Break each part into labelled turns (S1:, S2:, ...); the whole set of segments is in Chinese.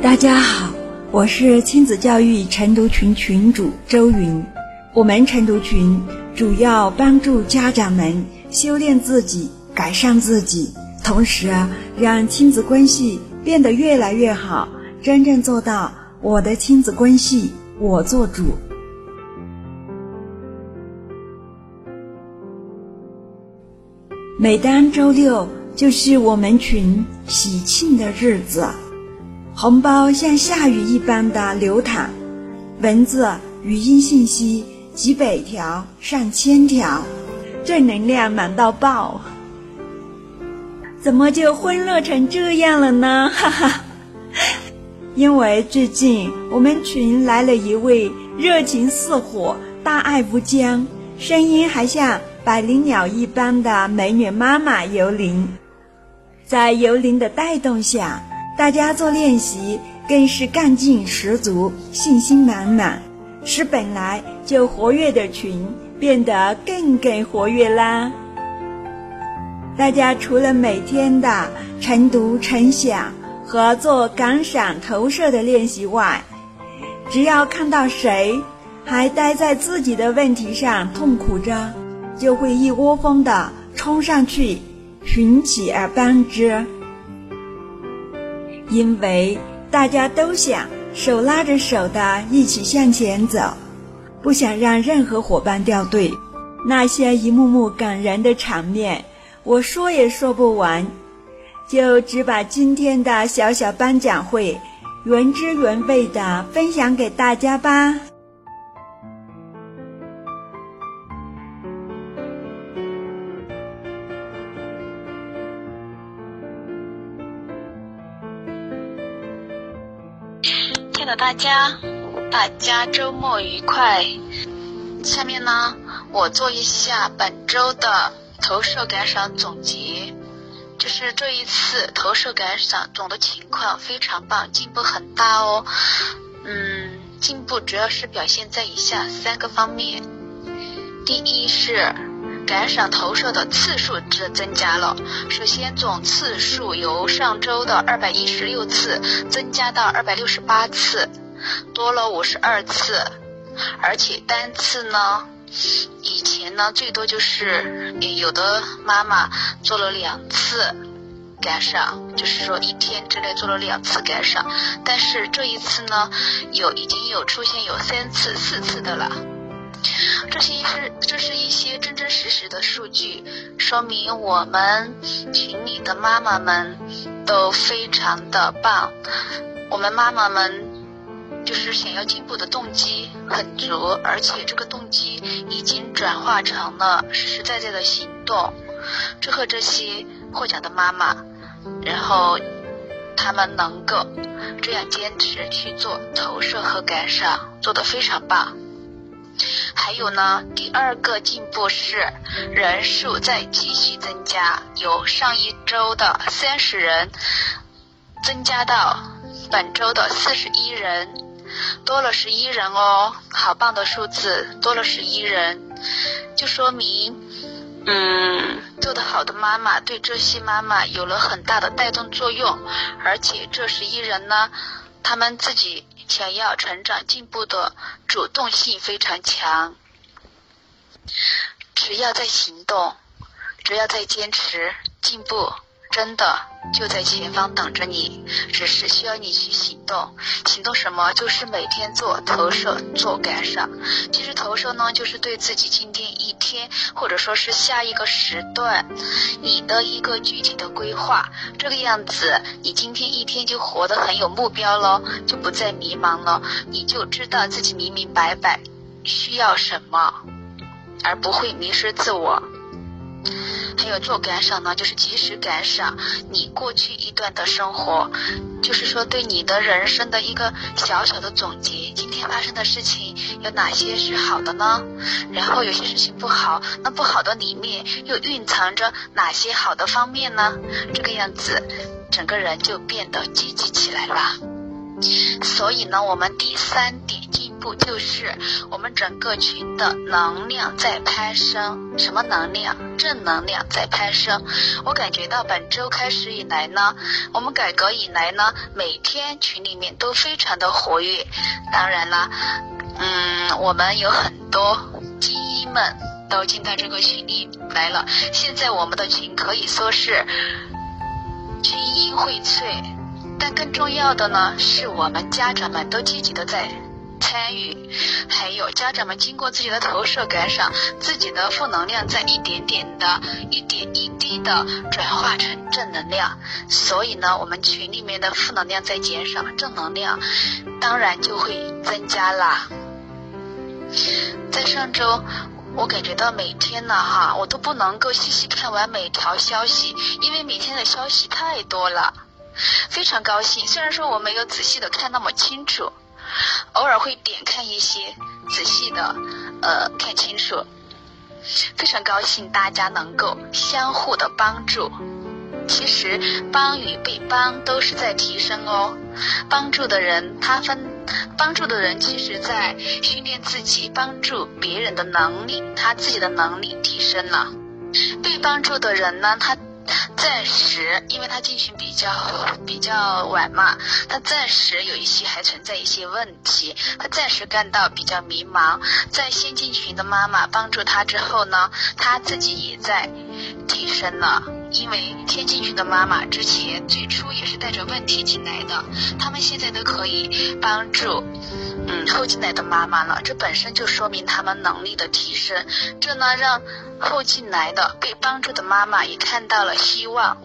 S1: 大家好，我是亲子教育晨读群群主周云。我们晨读群主要帮助家长们修炼自己、改善自己，同时让亲子关系变得越来越好，真正做到我的亲子关系我做主。每当周六，就是我们群喜庆的日子。红包像下雨一般的流淌，文字、语音信息几百条、上千条，正能量满到爆。怎么就欢乐成这样了呢？哈哈！因为最近我们群来了一位热情似火、大爱无疆、声音还像百灵鸟一般的美女妈妈游灵，在游灵的带动下。大家做练习更是干劲十足，信心满满，使本来就活跃的群变得更更活跃啦。大家除了每天的晨读晨想和做感赏投射的练习外，只要看到谁还待在自己的问题上痛苦着，就会一窝蜂的冲上去寻起而帮之。因为大家都想手拉着手的一起向前走，不想让任何伙伴掉队。那些一幕幕感人的场面，我说也说不完，就只把今天的小小颁奖会原汁原味的分享给大家吧。
S2: 大家，大家周末愉快。下面呢，我做一下本周的投射感赏总结。就是这一次投射感赏总的情况非常棒，进步很大哦。嗯，进步主要是表现在以下三个方面。第一是。感赏投射的次数值增加了。首先，总次数由上周的二百一十六次增加到二百六十八次，多了五十二次。而且单次呢，以前呢最多就是有的妈妈做了两次感赏，就是说一天之内做了两次感赏。但是这一次呢，有已经有出现有三次、四次的了。这些是这是一些真真实实的数据，说明我们群里的妈妈们都非常的棒。我们妈妈们就是想要进步的动机很足，而且这个动机已经转化成了实实在在的行动。祝贺这些获奖的妈妈，然后他们能够这样坚持去做投射和感赏，做得非常棒。还有呢，第二个进步是人数在继续增加，由上一周的三十人增加到本周的四十一人，多了十一人哦，好棒的数字，多了十一人，就说明，嗯，做得好的妈妈对这些妈妈有了很大的带动作用，而且这十一人呢，他们自己。想要成长进步的主动性非常强，只要在行动，只要在坚持，进步真的就在前方等着你，只是需要你去行动。行动什么？就是每天做投射，做感赏。其实投射呢，就是对自己今天一天，或者说是下一个时段，你的一个具体的规划。这个样子，你今天一天就活得很有目标了，就不再迷茫了，你就知道自己明明白白需要什么，而不会迷失自我。还有做感想呢，就是及时感想你过去一段的生活，就是说对你的人生的一个小小的总结。今天发生的事情有哪些是好的呢？然后有些事情不好，那不好的里面又蕴藏着哪些好的方面呢？这个样子，整个人就变得积极起来了。所以呢，我们第三点进步就是我们整个群的能量在攀升。什么能量？正能量在攀升。我感觉到本周开始以来呢，我们改革以来呢，每天群里面都非常的活跃。当然了，嗯，我们有很多精英们都进到这个群里来了。现在我们的群可以说是群英荟萃。但更重要的呢，是我们家长们都积极的在参与，还有家长们经过自己的投射感赏，自己的负能量在一点点的、一点一滴的转化成正能量，所以呢，我们群里面的负能量在减少，正能量当然就会增加啦。在上周，我感觉到每天呢，哈，我都不能够细细看完每条消息，因为每天的消息太多了。非常高兴，虽然说我没有仔细的看那么清楚，偶尔会点看一些，仔细的呃看清楚。非常高兴大家能够相互的帮助，其实帮与被帮都是在提升哦。帮助的人他分，帮助的人其实在训练自己帮助别人的能力，他自己的能力提升了。被帮助的人呢，他。暂时，因为他进群比较比较晚嘛，他暂时有一些还存在一些问题，他暂时感到比较迷茫。在先进群的妈妈帮助他之后呢，他自己也在提升了。因为先进群的妈妈之前最初也是带着问题进来的，他们现在都可以帮助。嗯，后进来的妈妈了，这本身就说明他们能力的提升。这呢，让后进来的被帮助的妈妈也看到了希望。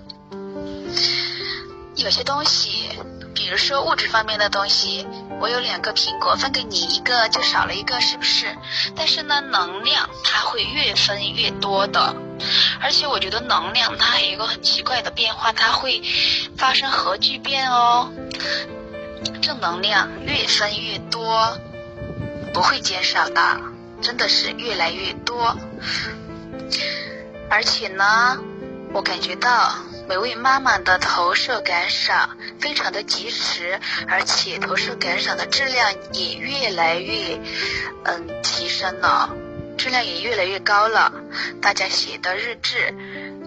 S2: 有些东西，比如说物质方面的东西，我有两个苹果分给你一个，就少了一个，是不是？但是呢，能量它会越分越多的，而且我觉得能量它还有一个很奇怪的变化，它会发生核聚变哦。正能量越分越多，不会减少的，真的是越来越多。而且呢，我感觉到每位妈妈的投射感赏非常的及时，而且投射感赏的质量也越来越嗯提升了，质量也越来越高了。大家写的日志。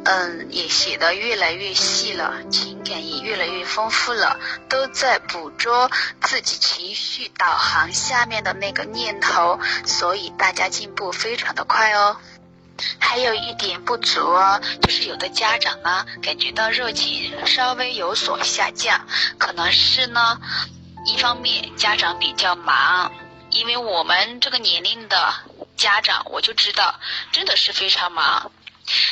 S2: 嗯，也写的越来越细了，情感也越来越丰富了，都在捕捉自己情绪导航下面的那个念头，所以大家进步非常的快哦。还有一点不足哦，就是有的家长呢感觉到热情稍微有所下降，可能是呢，一方面家长比较忙，因为我们这个年龄的家长，我就知道真的是非常忙。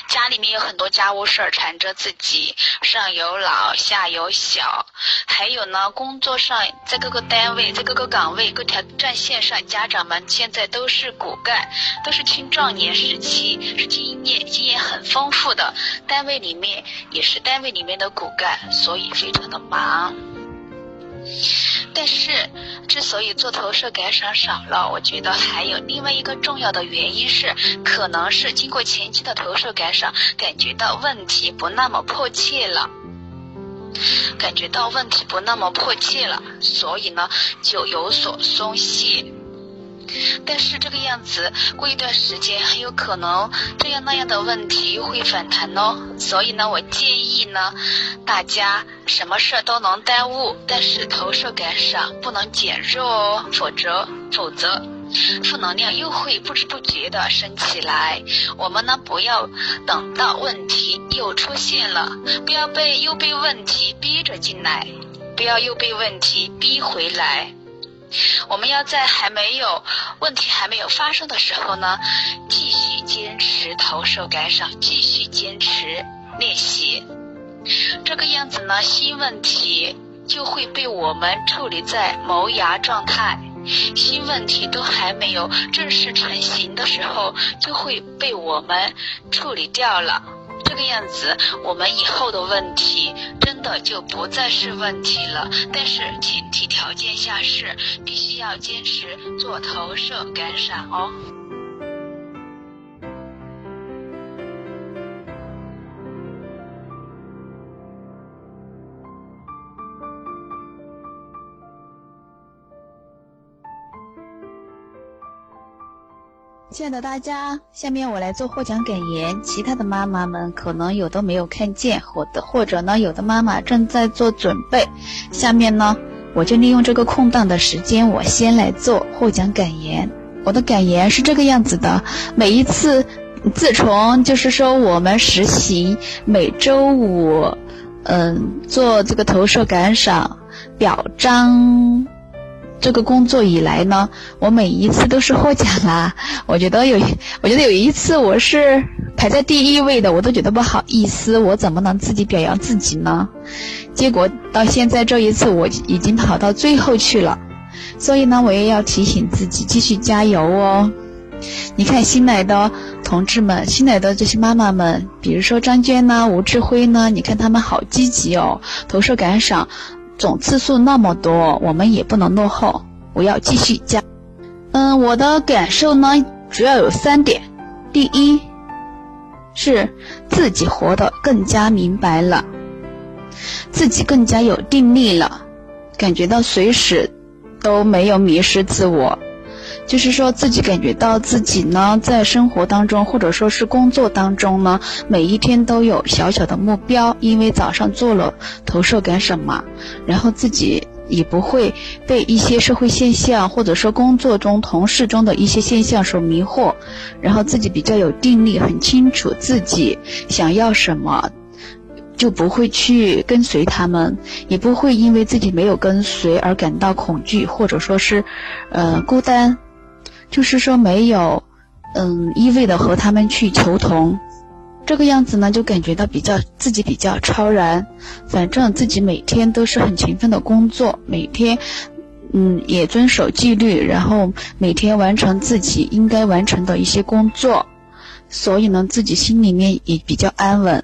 S2: 家里面有很多家务事儿缠着自己，上有老下有小，还有呢，工作上在各个单位，在各个岗位、各条战线上，家长们现在都是骨干，都是青壮年时期，是经验经验很丰富的，单位里面也是单位里面的骨干，所以非常的忙。但是，之所以做投射感赏少了，我觉得还有另外一个重要的原因是，可能是经过前期的投射感赏，感觉到问题不那么迫切了，感觉到问题不那么迫切了，所以呢，就有所松懈。但是这个样子过一段时间，很有可能这样那样的问题又会反弹哦。所以呢，我建议呢，大家什么事都能耽误，但是投射感少不能减弱哦，否则否则负能量又会不知不觉的升起来。我们呢，不要等到问题又出现了，不要被又被问题逼着进来，不要又被问题逼回来。我们要在还没有问题还没有发生的时候呢，继续坚持投射感赏，继续坚持练习。这个样子呢，新问题就会被我们处理在萌芽状态，新问题都还没有正式成型的时候，就会被我们处理掉了。这个样子，我们以后的问题真的就不再是问题了。但是前提条件下是，必须要坚持做投射感赏哦。亲爱的大家，下面我来做获奖感言。其他的妈妈们可能有的没有看见，或的或者呢，有的妈妈正在做准备。下面呢，我就利用这个空档的时间，我先来做获奖感言。我的感言是这个样子的：每一次，自从就是说我们实习每周五，嗯，做这个投射感赏表彰。这个工作以来呢，我每一次都是获奖啦。我觉得有，我觉得有一次我是排在第一位的，我都觉得不好意思，我怎么能自己表扬自己呢？结果到现在这一次，我已经跑到最后去了。所以呢，我也要提醒自己继续加油哦。你看新来的同志们，新来的这些妈妈们，比如说张娟呢、吴志辉呢，你看他们好积极哦，投射感赏。总次数那么多，我们也不能落后。我要继续加。嗯，我的感受呢，主要有三点。第一，是自己活得更加明白了，自己更加有定力了，感觉到随时都没有迷失自我。就是说自己感觉到自己呢，在生活当中或者说是工作当中呢，每一天都有小小的目标，因为早上做了投射感什么，然后自己也不会被一些社会现象或者说工作中同事中的一些现象所迷惑，然后自己比较有定力，很清楚自己想要什么，就不会去跟随他们，也不会因为自己没有跟随而感到恐惧或者说是，呃，孤单。就是说没有，嗯，一味的和他们去求同，这个样子呢，就感觉到比较自己比较超然。反正自己每天都是很勤奋的工作，每天，嗯，也遵守纪律，然后每天完成自己应该完成的一些工作，所以呢，自己心里面也比较安稳，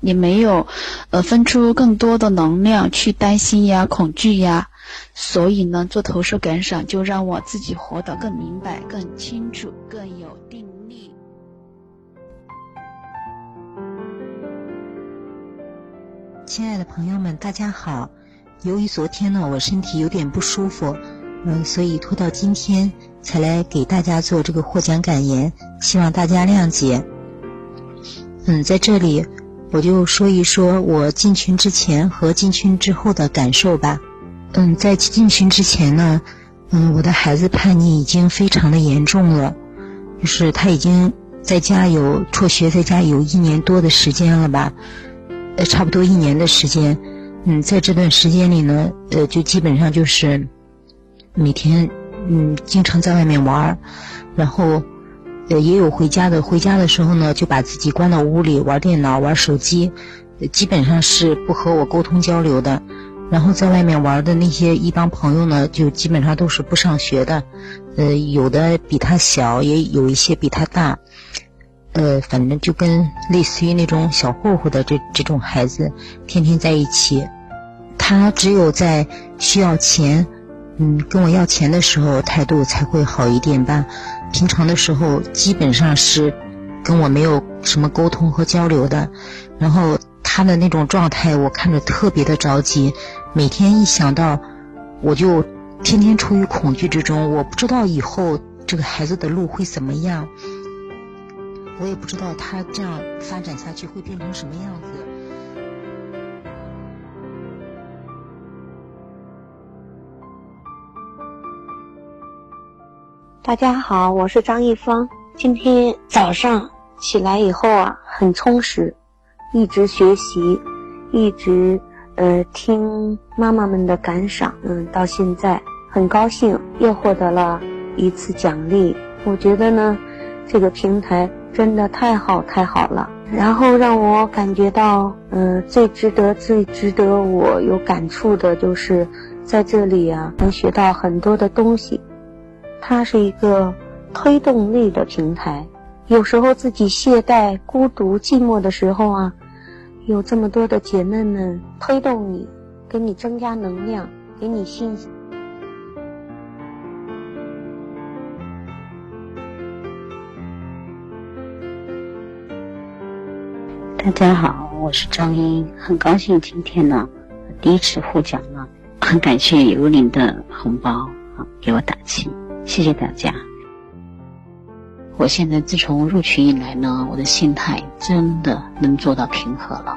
S2: 也没有，呃，分出更多的能量去担心呀、恐惧呀。所以呢，做投射感赏就让我自己活得更明白、更清楚、更有定力。
S3: 亲爱的朋友们，大家好。由于昨天呢，我身体有点不舒服，嗯，所以拖到今天才来给大家做这个获奖感言，希望大家谅解。嗯，在这里我就说一说我进群之前和进群之后的感受吧。嗯，在进群之前呢，嗯，我的孩子叛逆已经非常的严重了，就是他已经在家有辍学，在家有一年多的时间了吧，呃，差不多一年的时间。嗯，在这段时间里呢，呃，就基本上就是每天，嗯，经常在外面玩儿，然后，呃，也有回家的。回家的时候呢，就把自己关到屋里玩电脑、玩手机，基本上是不和我沟通交流的。然后在外面玩的那些一帮朋友呢，就基本上都是不上学的，呃，有的比他小，也有一些比他大，呃，反正就跟类似于那种小混混的这这种孩子，天天在一起。他只有在需要钱，嗯，跟我要钱的时候态度才会好一点吧。平常的时候基本上是跟我没有什么沟通和交流的，然后。他的那种状态，我看着特别的着急。每天一想到，我就天天处于恐惧之中。我不知道以后这个孩子的路会怎么样，我也不知道他这样发展下去会变成什么样子。
S4: 大家好，我是张一芳。今天早上起来以后啊，很充实。一直学习，一直呃听妈妈们的感赏，嗯，到现在很高兴又获得了一次奖励。我觉得呢，这个平台真的太好太好了。然后让我感觉到，呃，最值得最值得我有感触的就是在这里啊，能学到很多的东西。它是一个推动力的平台。有时候自己懈怠、孤独、寂寞的时候啊。有这么多的姐妹们推动你，给你增加能量，给你信心。
S5: 大家好，我是张英，很高兴今天呢第一次获奖了，很感谢有您的红包啊，给我打气，谢谢大家。我现在自从入群以来呢，我的心态真的能做到平和了。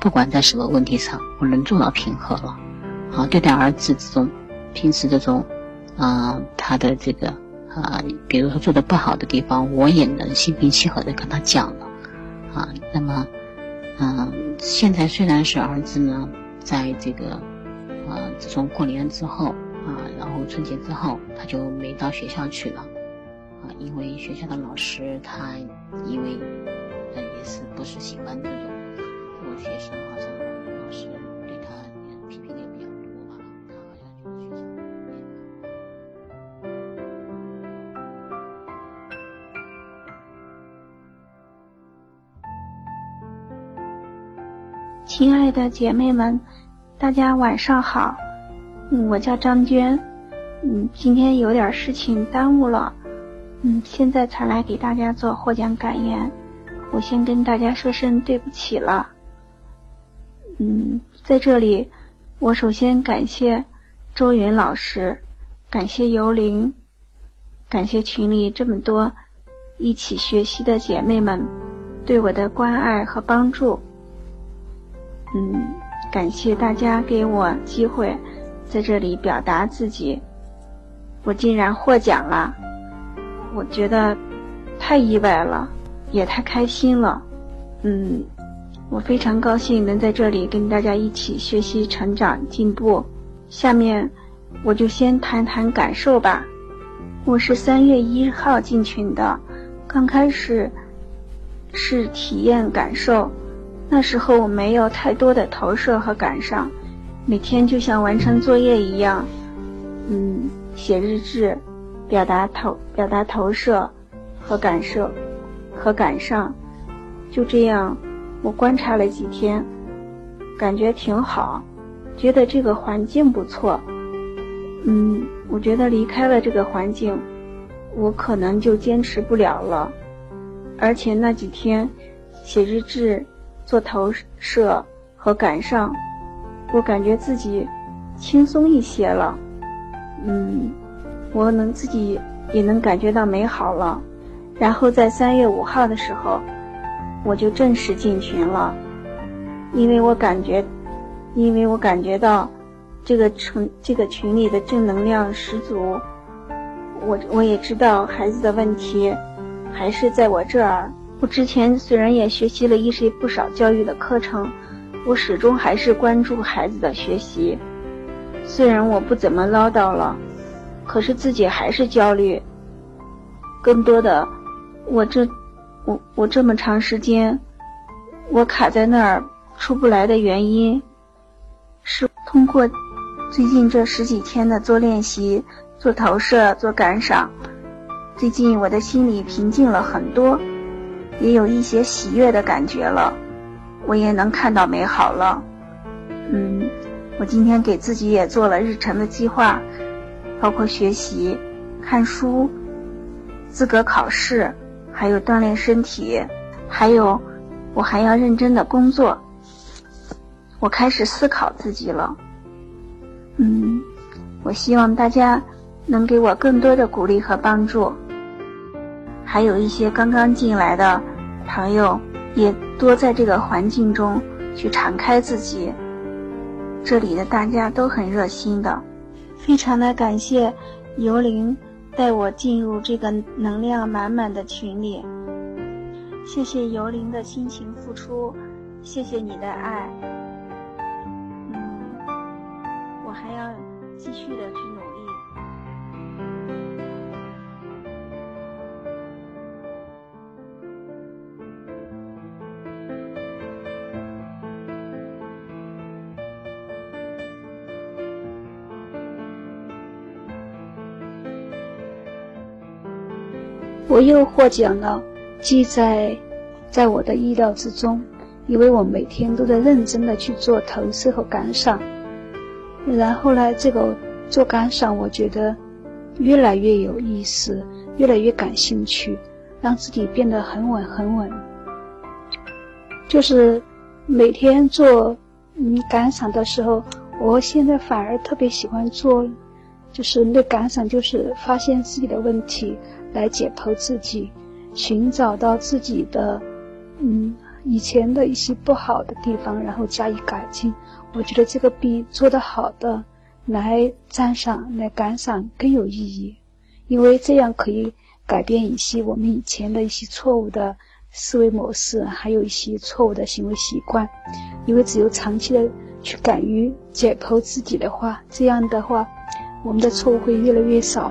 S5: 不管在什么问题上，我能做到平和了。啊，对待儿子这种平时这种，啊，他的这个啊，比如说做的不好的地方，我也能心平气和的跟他讲了。啊，那么，嗯，现在虽然是儿子呢，在这个，啊，自从过年之后，啊，然后春节之后，他就没到学校去了。啊，因为学校的老师他因为，呃，也是不是喜欢这种。学生好像老师对他批评的比较多吧，他好像觉得学生
S6: 亲爱的姐妹们，大家晚上好。嗯，我叫张娟。嗯，今天有点事情耽误了。嗯，现在才来给大家做获奖感言。我先跟大家说声对不起了。嗯，在这里，我首先感谢周云老师，感谢尤玲，感谢群里这么多一起学习的姐妹们对我的关爱和帮助。嗯，感谢大家给我机会在这里表达自己。我竟然获奖了，我觉得太意外了，也太开心了。嗯。我非常高兴能在这里跟大家一起学习、成长、进步。下面我就先谈谈感受吧。我是三月一号进群的，刚开始是体验感受，那时候我没有太多的投射和感伤，每天就像完成作业一样，嗯，写日志，表达投表达投射和感受和感伤，就这样。我观察了几天，感觉挺好，觉得这个环境不错。嗯，我觉得离开了这个环境，我可能就坚持不了了。而且那几天写日志、做投射和感上，我感觉自己轻松一些了。嗯，我能自己也能感觉到美好了。然后在三月五号的时候。我就正式进群了，因为我感觉，因为我感觉到这个群这个群里的正能量十足。我我也知道孩子的问题还是在我这儿。我之前虽然也学习了一些不少教育的课程，我始终还是关注孩子的学习。虽然我不怎么唠叨了，可是自己还是焦虑。更多的，我这。我我这么长时间，我卡在那儿出不来的原因，是通过最近这十几天的做练习、做投射、做感赏，最近我的心里平静了很多，也有一些喜悦的感觉了，我也能看到美好了。嗯，我今天给自己也做了日程的计划，包括学习、看书、资格考试。还有锻炼身体，还有我还要认真的工作。我开始思考自己了。嗯，我希望大家能给我更多的鼓励和帮助。还有一些刚刚进来的朋友，也多在这个环境中去敞开自己。这里的大家都很热心的，非常的感谢游灵。带我进入这个能量满满的群里，谢谢游灵的辛勤付出，谢谢你的爱，嗯，我还要继续的去努力。我又获奖了，记在在我的意料之中，因为我每天都在认真的去做投射和感赏。然后呢，这个做感赏，我觉得越来越有意思，越来越感兴趣，让自己变得很稳很稳。就是每天做嗯感赏的时候，我现在反而特别喜欢做，就是那感赏，就是发现自己的问题。来解剖自己，
S7: 寻找到自己的嗯以前的一些不好的地方，然后加以改进。我觉得这个比做得好的来赞赏、来感赏更有意义，因为这样可以改变一些我们以前的一些错误的思维模式，还有一些错误的行为习惯。因为只有长期的去敢于解剖自己的话，这样的话，我们的错误会越来越少。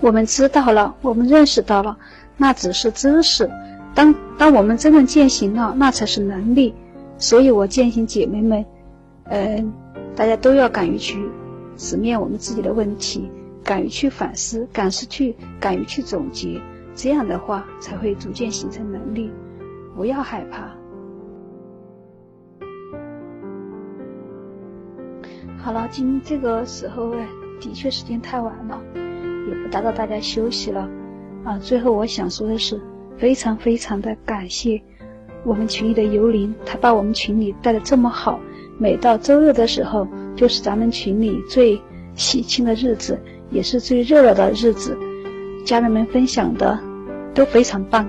S7: 我们知道了，我们认识到了，那只是知识。当当我们真正践行了，那才是能力。所以我建议姐妹们，嗯，大家都要敢于去直面我们自己的问题，敢于去反思，敢于去敢于去总结，这样的话才会逐渐形成能力。不要害怕。好了，今这个时候的确时间太晚了，也不打扰大家休息了。啊，最后我想说的是，非常非常的感谢。我们群里的游灵，他把我们群里带的这么好。每到周六的时候，就是咱们群里最喜庆的日子，也是最热闹的日子。家人们分享的都非常棒。